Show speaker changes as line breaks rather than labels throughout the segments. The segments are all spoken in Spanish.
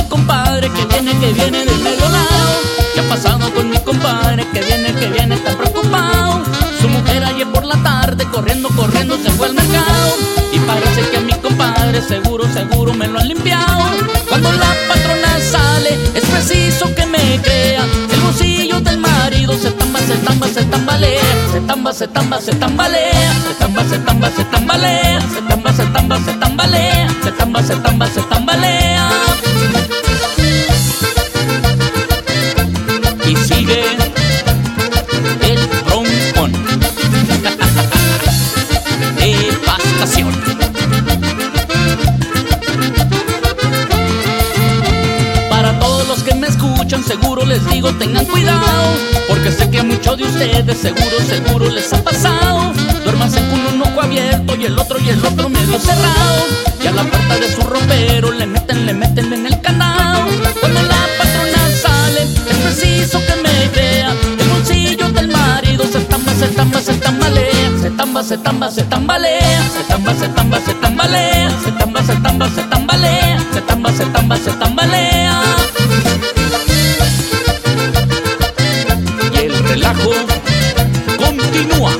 mi compadre que viene, que viene del medio lado? ¿Qué ha pasado con mi compadre que viene, que viene tan preocupado? Su mujer ayer por la tarde corriendo, corriendo se fue al mercado y parece que mi compadre seguro, seguro me lo han limpiado. Cuando la patrona sale es preciso que me crea el bolsillo del marido se tamba, se tamba, se tambalea, se tamba, se tamba, se tambalea, se tamba, se tamba, se tambalea, se tamba, se tamba, se tambalea, se tamba, se tamba, se tambalea. Para todos los que me escuchan, seguro les digo tengan cuidado, porque sé que a muchos de ustedes seguro, seguro les ha pasado. Duérmanse con un ojo abierto y el otro y el otro medio cerrado. Y a la puerta de su ropero le tamba, se tamba, se tambalea. Se tamba, se tamba, se tambalea. Se tamba, se tamba, se tambalea. Se tamba, se tamba, se tambalea. Y el relajo continúa.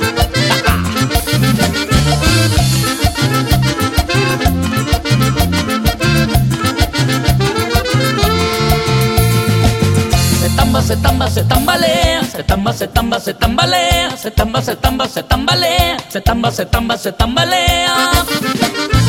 Se tamba, se tamba, se tambalea, se tamba, se tamba, se tambalea, se tamba, se tamba, se tambalea, se tamba, se tamba, se tambalea.